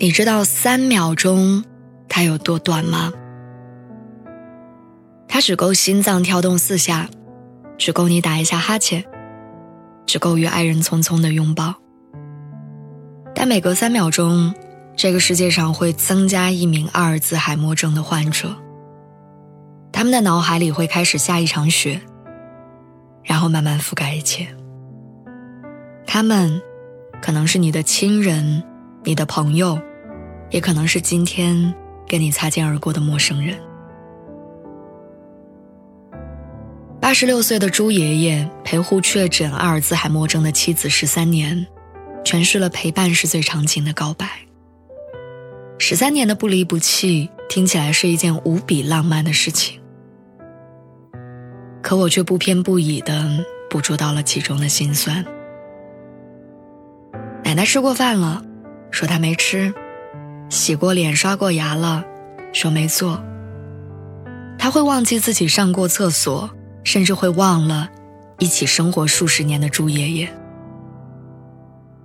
你知道三秒钟它有多短吗？它只够心脏跳动四下，只够你打一下哈欠，只够与爱人匆匆的拥抱。但每隔三秒钟，这个世界上会增加一名阿尔兹海默症的患者。他们的脑海里会开始下一场雪，然后慢慢覆盖一切。他们可能是你的亲人，你的朋友。也可能是今天跟你擦肩而过的陌生人。八十六岁的朱爷爷陪护确诊阿尔兹海默症的妻子十三年，诠释了陪伴是最长情的告白。十三年的不离不弃，听起来是一件无比浪漫的事情，可我却不偏不倚的捕捉到了其中的心酸。奶奶吃过饭了，说她没吃。洗过脸、刷过牙了，说没做。他会忘记自己上过厕所，甚至会忘了一起生活数十年的朱爷爷。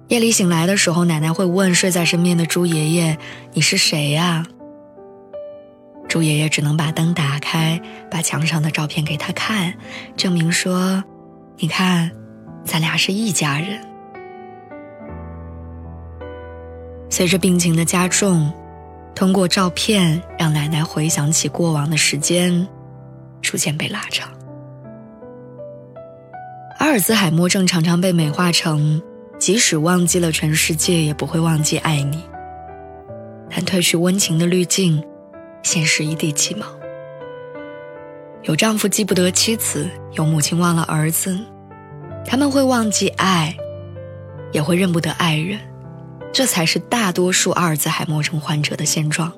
夜里醒来的时候，奶奶会问睡在身边的朱爷爷：“你是谁呀？”朱爷爷只能把灯打开，把墙上的照片给他看，证明说：“你看，咱俩是一家人。”随着病情的加重，通过照片让奶奶回想起过往的时间，逐渐被拉长。阿尔兹海默症常常被美化成，即使忘记了全世界，也不会忘记爱你。但褪去温情的滤镜，现实一地鸡毛。有丈夫记不得妻子，有母亲忘了儿子，他们会忘记爱，也会认不得爱人。这才是大多数阿尔兹海默症患者的现状。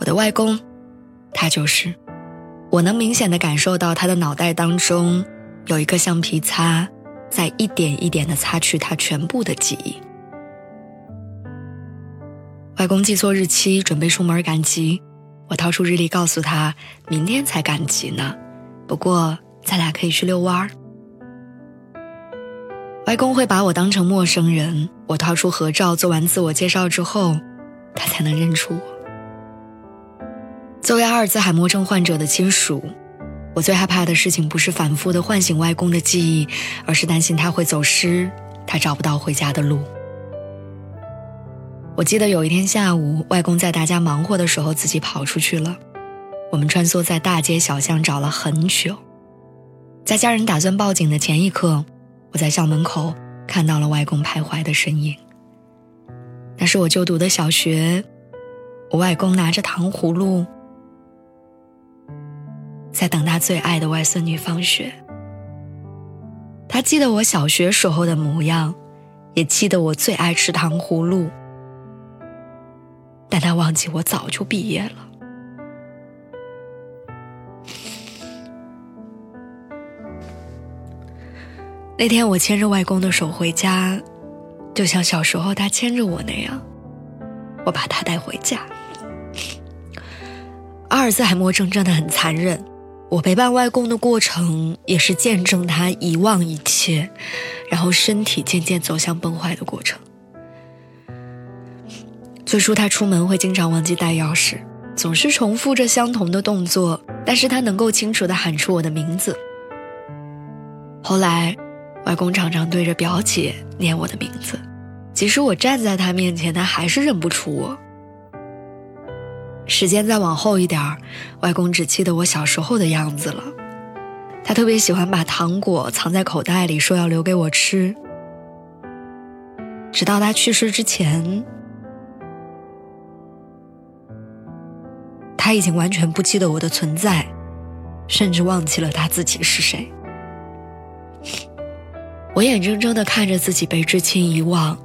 我的外公，他就是，我能明显的感受到他的脑袋当中有一个橡皮擦，在一点一点的擦去他全部的记忆。外公记错日期，准备出门赶集，我掏出日历告诉他，明天才赶集呢，不过咱俩可以去遛弯儿。外公会把我当成陌生人，我掏出合照，做完自我介绍之后，他才能认出我。作为阿尔兹海默症患者的亲属，我最害怕的事情不是反复的唤醒外公的记忆，而是担心他会走失，他找不到回家的路。我记得有一天下午，外公在大家忙活的时候自己跑出去了，我们穿梭在大街小巷找了很久，在家人打算报警的前一刻。我在校门口看到了外公徘徊的身影。那是我就读的小学，我外公拿着糖葫芦，在等他最爱的外孙女放学。他记得我小学时候的模样，也记得我最爱吃糖葫芦，但他忘记我早就毕业了。那天我牵着外公的手回家，就像小时候他牵着我那样，我把他带回家。阿尔兹海默症真的很残忍，我陪伴外公的过程也是见证他遗忘一切，然后身体渐渐走向崩坏的过程。最初他出门会经常忘记带钥匙，总是重复着相同的动作，但是他能够清楚的喊出我的名字。后来。外公常常对着表姐念我的名字，即使我站在他面前，他还是认不出我。时间再往后一点儿，外公只记得我小时候的样子了。他特别喜欢把糖果藏在口袋里，说要留给我吃。直到他去世之前，他已经完全不记得我的存在，甚至忘记了他自己是谁。我眼睁睁地看着自己被至亲遗忘，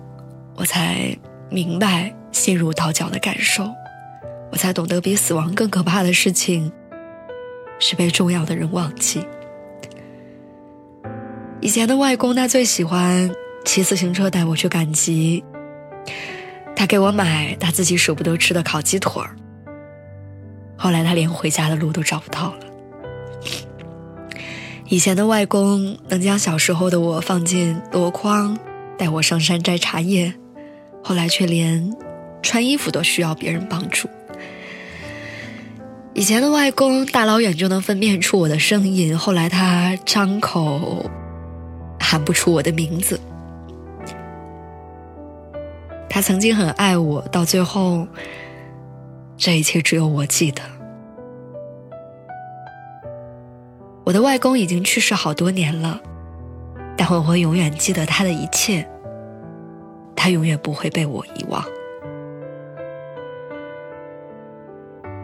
我才明白心如刀绞的感受，我才懂得比死亡更可怕的事情是被重要的人忘记。以前的外公他最喜欢骑自行车带我去赶集，他给我买他自己舍不得吃的烤鸡腿儿。后来他连回家的路都找不到了。以前的外公能将小时候的我放进箩筐，带我上山摘茶叶，后来却连穿衣服都需要别人帮助。以前的外公大老远就能分辨出我的声音，后来他张口喊不出我的名字。他曾经很爱我，到最后。这一切只有我记得。我的外公已经去世好多年了，但我会永远记得他的一切。他永远不会被我遗忘。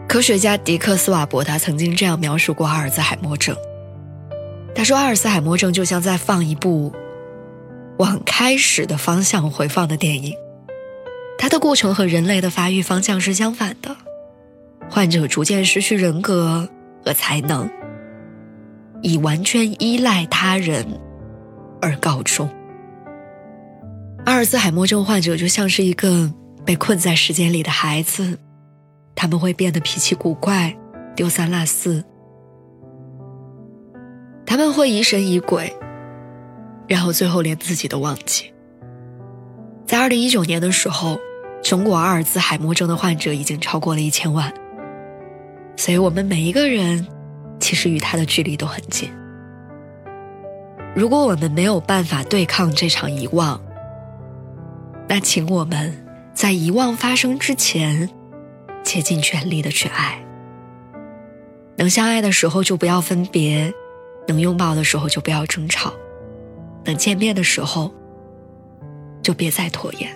科学家迪克斯瓦伯他曾经这样描述过阿尔兹海默症。他说，阿尔兹海默症就像在放一部往开始的方向回放的电影。它的过程和人类的发育方向是相反的，患者逐渐失去人格和才能，以完全依赖他人而告终。阿尔兹海默症患者就像是一个被困在时间里的孩子，他们会变得脾气古怪、丢三落四，他们会疑神疑鬼，然后最后连自己都忘记。在二零一九年的时候，中国阿尔兹海默症的患者已经超过了一千万，所以我们每一个人其实与他的距离都很近。如果我们没有办法对抗这场遗忘，那请我们在遗忘发生之前，竭尽全力的去爱。能相爱的时候就不要分别，能拥抱的时候就不要争吵，能见面的时候。就别再拖延。